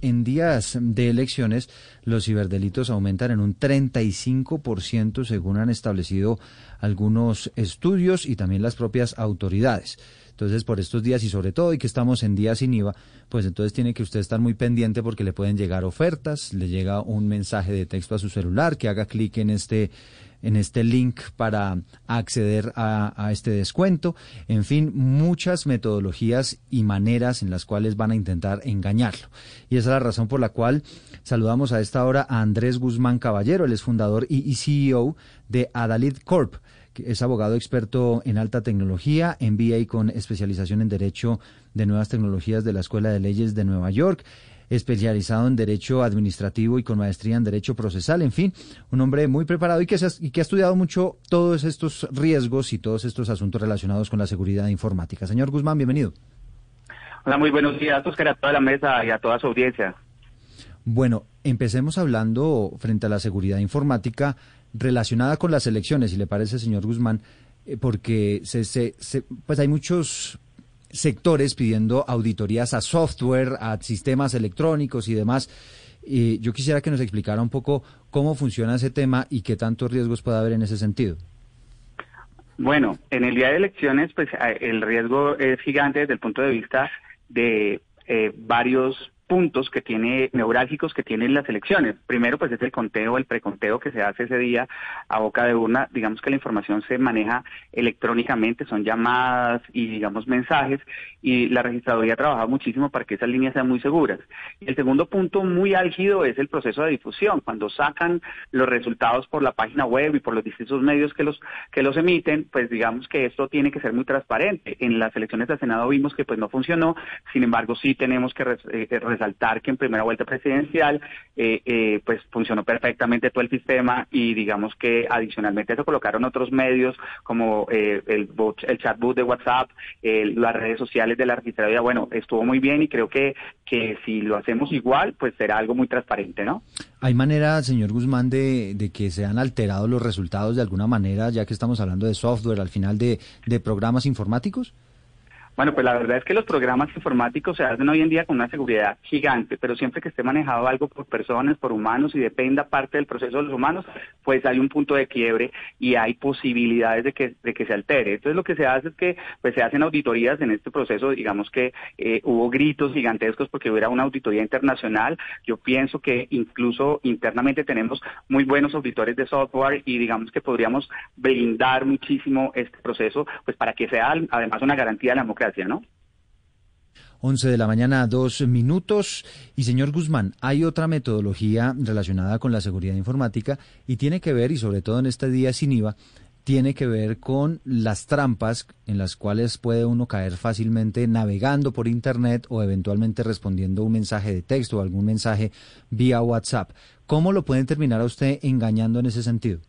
en días de elecciones, los ciberdelitos aumentan en un 35% según han establecido algunos estudios y también las propias autoridades. Entonces, por estos días y sobre todo, y que estamos en días sin IVA, pues entonces tiene que usted estar muy pendiente porque le pueden llegar ofertas, le llega un mensaje de texto a su celular, que haga clic en este en este link para acceder a, este descuento. En fin, muchas metodologías y maneras en las cuales van a intentar engañarlo. Y esa es la razón por la cual saludamos a esta hora a Andrés Guzmán Caballero, él es fundador y CEO de Adalid Corp es abogado experto en alta tecnología, MBA con especialización en Derecho de Nuevas Tecnologías de la Escuela de Leyes de Nueva York especializado en Derecho Administrativo y con maestría en Derecho Procesal, en fin, un hombre muy preparado y que, y que ha estudiado mucho todos estos riesgos y todos estos asuntos relacionados con la seguridad informática. Señor Guzmán, bienvenido. Hola, muy buenos días, Oscar, a toda la mesa y a toda su audiencia. Bueno, empecemos hablando frente a la seguridad informática relacionada con las elecciones, si le parece, señor Guzmán, eh, porque se, se, pues hay muchos sectores pidiendo auditorías a software, a sistemas electrónicos y demás. Y yo quisiera que nos explicara un poco cómo funciona ese tema y qué tantos riesgos puede haber en ese sentido. Bueno, en el día de elecciones, pues el riesgo es gigante desde el punto de vista de eh, varios puntos que tiene, neurálgicos que tienen las elecciones. Primero, pues es el conteo, el preconteo que se hace ese día a boca de urna. Digamos que la información se maneja electrónicamente, son llamadas y, digamos, mensajes, y la registraduría ha trabajado muchísimo para que esas líneas sean muy seguras. El segundo punto muy álgido es el proceso de difusión. Cuando sacan los resultados por la página web y por los distintos medios que los, que los emiten, pues digamos que esto tiene que ser muy transparente. En las elecciones del Senado vimos que pues no funcionó, sin embargo sí tenemos que eh, resaltar que en primera vuelta presidencial eh, eh, pues funcionó perfectamente todo el sistema y digamos que adicionalmente se colocaron otros medios como eh, el, el chatbot de WhatsApp, las redes sociales de la registraduría. Bueno, estuvo muy bien y creo que, que si lo hacemos igual, pues será algo muy transparente, ¿no? ¿Hay manera, señor Guzmán, de, de que sean alterados los resultados de alguna manera, ya que estamos hablando de software al final de, de programas informáticos? Bueno, pues la verdad es que los programas informáticos se hacen hoy en día con una seguridad gigante, pero siempre que esté manejado algo por personas, por humanos y dependa parte del proceso de los humanos, pues hay un punto de quiebre y hay posibilidades de que, de que se altere. Entonces lo que se hace es que pues se hacen auditorías en este proceso, digamos que eh, hubo gritos gigantescos porque hubiera una auditoría internacional. Yo pienso que incluso internamente tenemos muy buenos auditores de software y digamos que podríamos blindar muchísimo este proceso, pues para que sea además una garantía de la democracia 11 de la mañana, dos minutos. Y señor Guzmán, hay otra metodología relacionada con la seguridad informática y tiene que ver, y sobre todo en este día sin IVA, tiene que ver con las trampas en las cuales puede uno caer fácilmente navegando por Internet o eventualmente respondiendo un mensaje de texto o algún mensaje vía WhatsApp. ¿Cómo lo pueden terminar a usted engañando en ese sentido?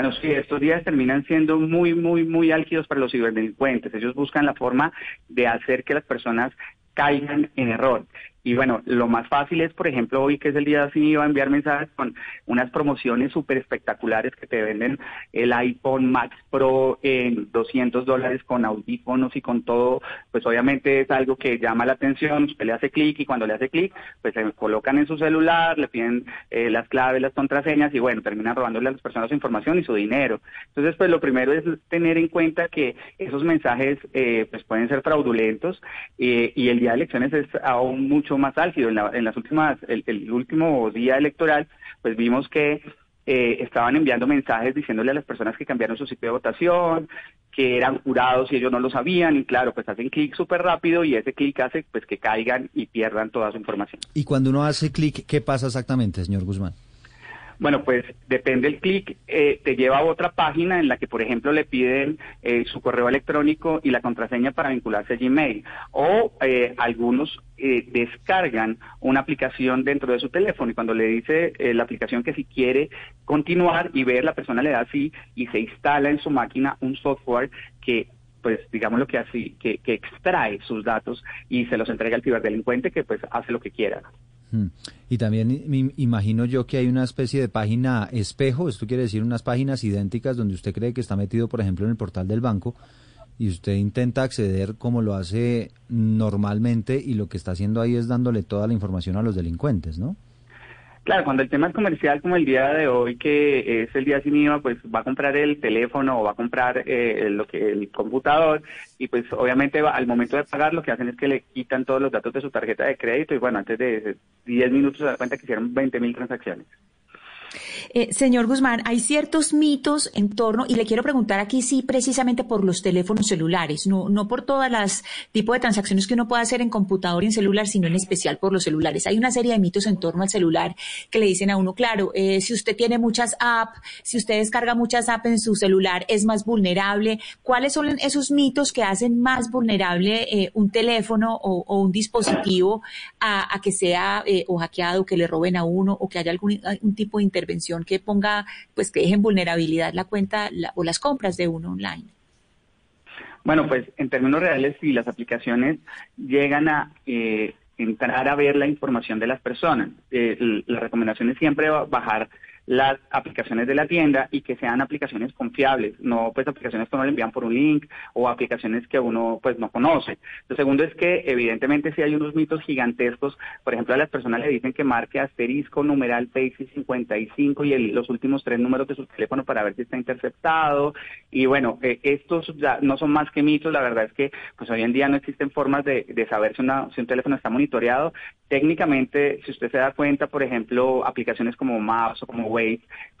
Bueno, sí, estos días terminan siendo muy, muy, muy álgidos para los ciberdelincuentes. Ellos buscan la forma de hacer que las personas caigan en error. Y bueno, lo más fácil es, por ejemplo, hoy que es el día sin IVA, enviar mensajes con unas promociones súper espectaculares que te venden el iPhone Max Pro en 200 dólares con audífonos y con todo. Pues obviamente es algo que llama la atención, usted le hace clic y cuando le hace clic, pues se colocan en su celular, le piden eh, las claves, las contraseñas y bueno, terminan robándole a las personas su información y su dinero. Entonces, pues lo primero es tener en cuenta que esos mensajes eh, pues pueden ser fraudulentos eh, y el día de elecciones es aún mucho más álgido. En, las últimas, el, último día electoral, pues vimos que eh, estaban enviando mensajes diciéndole a las personas que cambiaron su sitio de votación, que eran jurados y ellos no lo sabían, y claro, pues hacen clic súper rápido y ese clic hace pues que caigan y pierdan toda su información. Y cuando uno hace clic, ¿qué pasa exactamente, señor Guzmán? Bueno, pues depende el clic, eh, te lleva a otra página en la que, por ejemplo, le piden eh, su correo electrónico y la contraseña para vincularse a Gmail. O eh, algunos descargan una aplicación dentro de su teléfono y cuando le dice la aplicación que si quiere continuar y ver, la persona le da sí y se instala en su máquina un software que pues digamos lo que así, que, que extrae sus datos y se los entrega al ciberdelincuente que pues hace lo que quiera. Y también me imagino yo que hay una especie de página espejo, esto quiere decir unas páginas idénticas donde usted cree que está metido, por ejemplo, en el portal del banco y usted intenta acceder como lo hace normalmente y lo que está haciendo ahí es dándole toda la información a los delincuentes, ¿no? Claro, cuando el tema es comercial como el día de hoy, que es el día sin IVA, pues va a comprar el teléfono o va a comprar eh, lo que el computador y pues obviamente al momento de pagar lo que hacen es que le quitan todos los datos de su tarjeta de crédito y bueno, antes de 10 minutos se da cuenta que hicieron 20 mil transacciones. Eh, señor Guzmán, hay ciertos mitos en torno, y le quiero preguntar aquí sí precisamente por los teléfonos celulares, no, no por todas las tipos de transacciones que uno puede hacer en computador y en celular, sino en especial por los celulares. Hay una serie de mitos en torno al celular que le dicen a uno, claro, eh, si usted tiene muchas apps, si usted descarga muchas apps en su celular, es más vulnerable. ¿Cuáles son esos mitos que hacen más vulnerable eh, un teléfono o, un dispositivo a, que sea o hackeado, que le roben a uno o que haya algún tipo de intervención? que ponga, pues que deje en vulnerabilidad la cuenta o las compras de uno online. Bueno, pues en términos reales, si las aplicaciones llegan a eh, entrar a ver la información de las personas, eh, la recomendación es siempre bajar las aplicaciones de la tienda y que sean aplicaciones confiables, no pues aplicaciones que uno le envían por un link o aplicaciones que uno pues no conoce. Lo segundo es que evidentemente si hay unos mitos gigantescos, por ejemplo a las personas le dicen que marque asterisco numeral PACE 55 y el, los últimos tres números de su teléfono para ver si está interceptado y bueno, eh, estos no son más que mitos, la verdad es que pues hoy en día no existen formas de, de saber si, una, si un teléfono está monitoreado. Técnicamente, si usted se da cuenta, por ejemplo, aplicaciones como Maps o como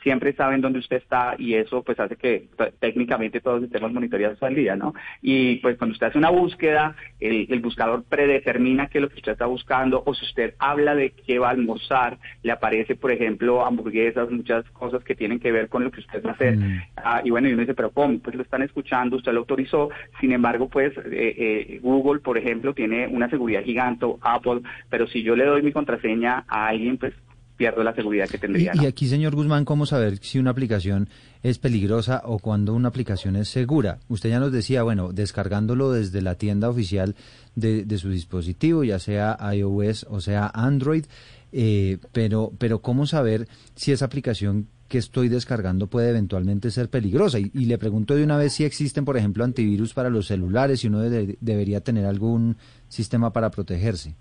siempre saben dónde usted está y eso pues hace que técnicamente todos estemos monitoreados al día, ¿no? Y pues cuando usted hace una búsqueda, el, buscador predetermina qué es lo que usted está buscando o si usted habla de qué va a almorzar, le aparece, por ejemplo, hamburguesas, muchas cosas que tienen que ver con lo que usted va a hacer. Mm. Ah, y bueno, y uno dice, pero ¿cómo? Pues lo están escuchando, usted lo autorizó, sin embargo, pues eh, eh, Google, por ejemplo, tiene una seguridad gigante, Apple, pero si yo le doy mi contraseña a alguien, pues pierdo la seguridad que tendría. Y, aquí, señor Guzmán, ¿cómo saber si una aplicación es peligrosa o cuando una aplicación es segura? Usted ya nos decía, bueno, descargándolo desde la tienda oficial de, su dispositivo, ya sea iOS o sea Android, eh, pero, pero ¿cómo saber si esa aplicación que estoy descargando puede eventualmente ser peligrosa? Y, le pregunto de una vez si existen, por ejemplo, antivirus para los celulares, si uno debería tener algún sistema para protegerse.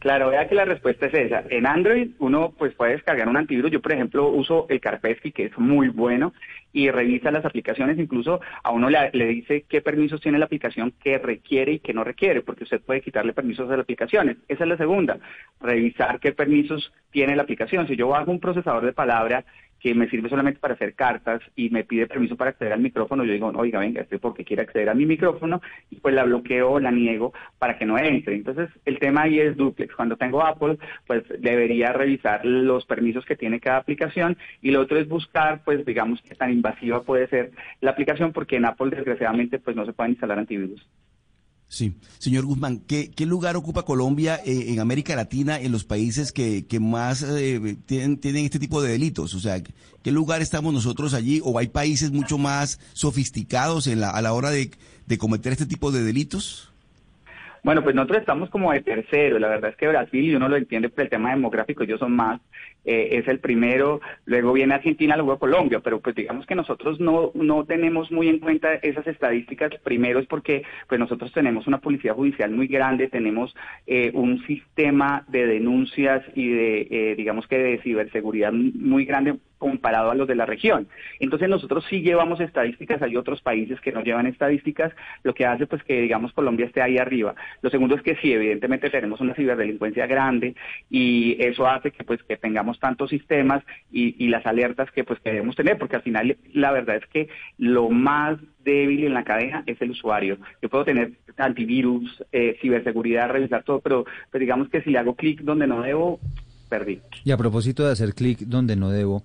Claro, vea que la respuesta es esa. En Android uno pues puede descargar un antivirus. Yo, por ejemplo, uso el Karpesky, que es muy bueno, y revisa las aplicaciones. Incluso a uno le, dice qué permisos tiene la aplicación que requiere y que no requiere, porque usted puede quitarle permisos a las aplicaciones. Esa es la segunda, revisar qué permisos tiene la aplicación. Si yo hago un procesador de palabra que me sirve solamente para hacer cartas y me pide permiso para acceder al micrófono, yo digo, oiga, venga, este porque quiere acceder a mi micrófono y pues la bloqueo, la niego para que no entre. Entonces, el tema ahí es duplex. Cuando tengo Apple, pues debería revisar los permisos que tiene cada aplicación y lo otro es buscar, pues digamos, qué tan invasiva puede ser la aplicación porque en Apple desgraciadamente pues no se pueden instalar antivirus. Sí, señor Guzmán, ¿qué, lugar ocupa Colombia eh, en América Latina, en los países que, que más eh, tienen, tienen este tipo de delitos? O sea, ¿qué lugar estamos nosotros allí? ¿O hay países mucho más sofisticados en la, a la hora de, de cometer este tipo de delitos? Bueno, pues nosotros estamos como de tercero. La verdad es que Brasil, y uno lo entiende por el tema demográfico, ellos son más, eh, es el primero. Luego viene Argentina, luego Colombia. Pero pues digamos que nosotros no, no tenemos muy en cuenta esas estadísticas. Primero es porque pues nosotros tenemos una policía judicial muy grande, tenemos eh, un sistema de denuncias y de, eh, digamos que de ciberseguridad muy grande comparado a los de la región. Entonces nosotros sí llevamos estadísticas, hay otros países que no llevan estadísticas, lo que hace pues que digamos Colombia esté ahí arriba. Lo segundo es que sí, evidentemente tenemos una ciberdelincuencia grande y eso hace que pues que tengamos tantos sistemas y, las alertas que pues queremos tener, porque al final la verdad es que lo más débil en la cadena es el usuario. Yo puedo tener antivirus, eh, ciberseguridad, revisar todo, pero pues digamos que si le hago clic donde no debo, perdí. Y a propósito de hacer clic donde no debo,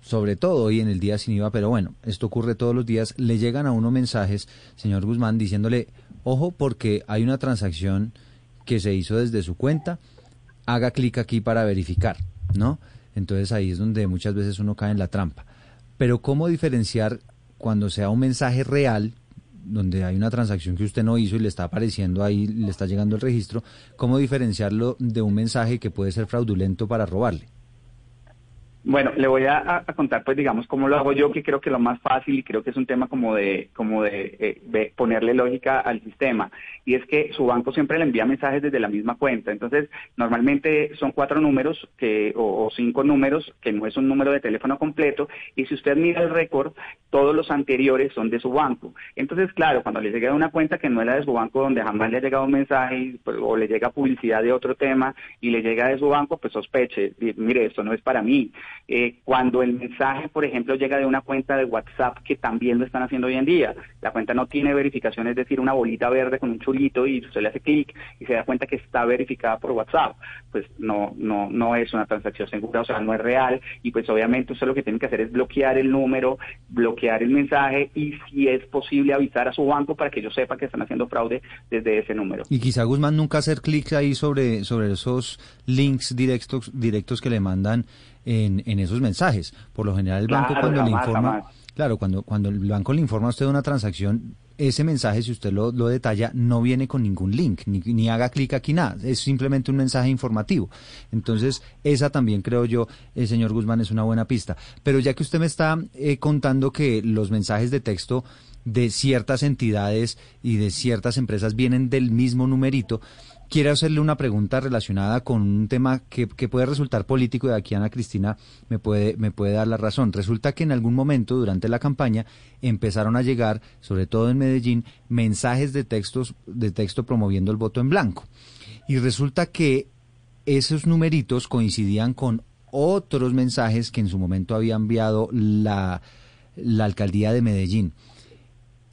sobre todo hoy en el día sin IVA, pero bueno, esto ocurre todos los días, le llegan a uno mensajes, señor Guzmán, diciéndole, ojo porque hay una transacción que se hizo desde su cuenta, haga clic aquí para verificar, ¿no? Entonces ahí es donde muchas veces uno cae en la trampa. Pero ¿cómo diferenciar cuando sea un mensaje real, donde hay una transacción que usted no hizo y le está apareciendo ahí, le está llegando el registro, cómo diferenciarlo de un mensaje que puede ser fraudulento para robarle? Bueno, le voy a, contar, pues, digamos, cómo lo hago yo, que creo que lo más fácil y creo que es un tema como de, como de, eh, ponerle lógica al sistema. Y es que su banco siempre le envía mensajes desde la misma cuenta. Entonces, normalmente son cuatro números que, o, cinco números, que no es un número de teléfono completo. Y si usted mira el récord, todos los anteriores son de su banco. Entonces, claro, cuando le llega una cuenta que no es la de su banco, donde jamás le ha llegado un mensaje pues, o le llega publicidad de otro tema y le llega de su banco, pues sospeche, mire, esto no es para mí. Eh, cuando el mensaje, por ejemplo, llega de una cuenta de WhatsApp, que también lo están haciendo hoy en día, la cuenta no tiene verificación, es decir, una bolita verde con un chulito y usted le hace clic y se da cuenta que está verificada por WhatsApp, pues no, no, no es una transacción segura, o sea, no es real. Y pues obviamente usted lo que tiene que hacer es bloquear el número, bloquear el mensaje y si es posible avisar a su banco para que ellos sepan que están haciendo fraude desde ese número. Y quizá Guzmán nunca hacer clic ahí sobre, sobre esos links directos, directos que le mandan en, en esos mensajes. Por lo general el banco cuando le informa, claro, cuando, cuando el banco le informa a usted de una transacción, ese mensaje, si usted lo, lo detalla, no viene con ningún link, ni, ni haga clic aquí nada, es simplemente un mensaje informativo. Entonces, esa también creo yo, eh, señor Guzmán, es una buena pista. Pero ya que usted me está eh, contando que los mensajes de texto de ciertas entidades y de ciertas empresas vienen del mismo numerito, quiero hacerle una pregunta relacionada con un tema que, puede resultar político y aquí Ana Cristina me puede, me puede dar la razón. Resulta que en algún momento durante la campaña empezaron a llegar, sobre todo en Medellín, mensajes de textos de texto promoviendo el voto en blanco. Y resulta que esos numeritos coincidían con otros mensajes que en su momento había enviado la, la alcaldía de Medellín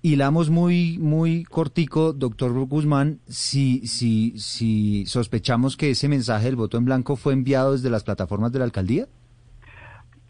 hilamos muy, muy cortico, doctor Guzmán, si, si, si sospechamos que ese mensaje del voto en blanco fue enviado desde las plataformas de la alcaldía?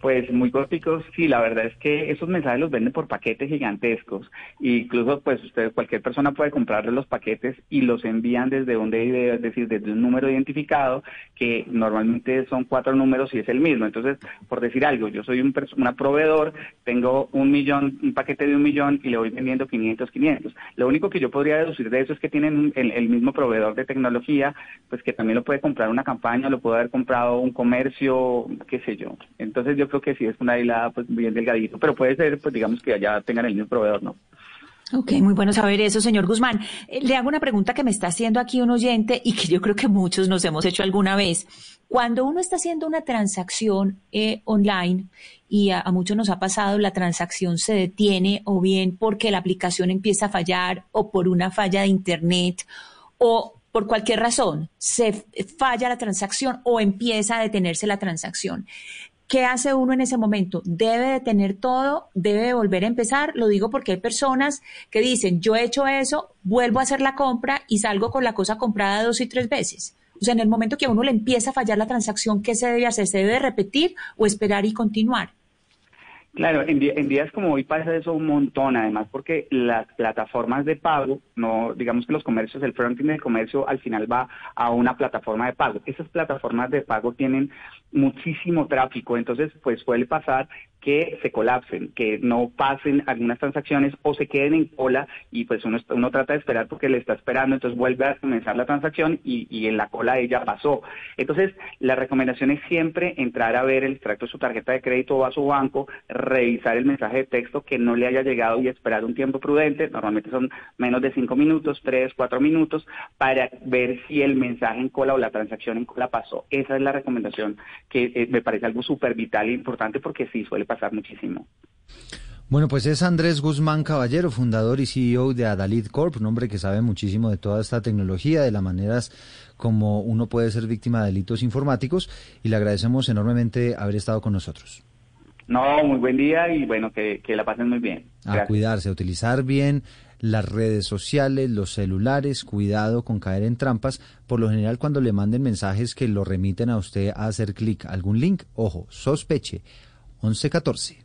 Pues muy corticos, sí, la verdad es que esos mensajes los venden por paquetes gigantescos. Incluso, pues usted, cualquier persona puede comprarle los paquetes y los envían desde donde, es decir, desde un número identificado, que normalmente son cuatro números y es el mismo. Entonces, por decir algo, yo soy un una proveedor, tengo un millón, un paquete de un millón y le voy vendiendo 500, 500. Lo único que yo podría deducir de eso es que tienen el, el mismo proveedor de tecnología, pues que también lo puede comprar una campaña, lo puede haber comprado un comercio, qué sé yo. Entonces, yo que sí es una hilada pues bien delgadito, pero puede ser, pues digamos que allá tengan el mismo proveedor, ¿no? Ok, muy bueno saber eso, señor Guzmán. Eh, le hago una pregunta que me está haciendo aquí un oyente y que yo creo que muchos nos hemos hecho alguna vez. Cuando uno está haciendo una transacción eh, online y a, muchos nos ha pasado, la transacción se detiene o bien porque la aplicación empieza a fallar o por una falla de Internet o por cualquier razón se falla la transacción o empieza a detenerse la transacción. ¿Qué hace uno en ese momento? Debe de tener todo, debe de volver a empezar. Lo digo porque hay personas que dicen, yo he hecho eso, vuelvo a hacer la compra y salgo con la cosa comprada dos y tres veces. O sea, en el momento que a uno le empieza a fallar la transacción, ¿qué se debe hacer? ¿Se debe repetir o esperar y continuar? Claro, en, días como hoy pasa eso un montón, además porque las plataformas de pago, no, digamos que los comercios, el fronting del comercio al final va a una plataforma de pago. Esas plataformas de pago tienen muchísimo tráfico, entonces pues suele pasar que se colapsen, que no pasen algunas transacciones o se queden en cola y pues uno, uno trata de esperar porque le está esperando, entonces vuelve a comenzar la transacción y, en la cola ella pasó. Entonces la recomendación es siempre entrar a ver el extracto de su tarjeta de crédito o a su banco, revisar el mensaje de texto que no le haya llegado y esperar un tiempo prudente, normalmente son menos de cinco minutos, tres, cuatro minutos, para ver si el mensaje en cola o la transacción en cola pasó. Esa es la recomendación que eh, me parece algo súper vital e importante porque sí suele pasar muchísimo. Bueno, pues es Andrés Guzmán Caballero, fundador y CEO de Adalid Corp, un hombre que sabe muchísimo de toda esta tecnología, de las maneras como uno puede ser víctima de delitos informáticos y le agradecemos enormemente haber estado con nosotros. No, muy buen día y bueno, que, la pasen muy bien. A cuidarse, a utilizar bien las redes sociales, los celulares, cuidado con caer en trampas. Por lo general, cuando le manden mensajes que lo remiten a usted a hacer clic algún link, ojo, sospeche 11-14.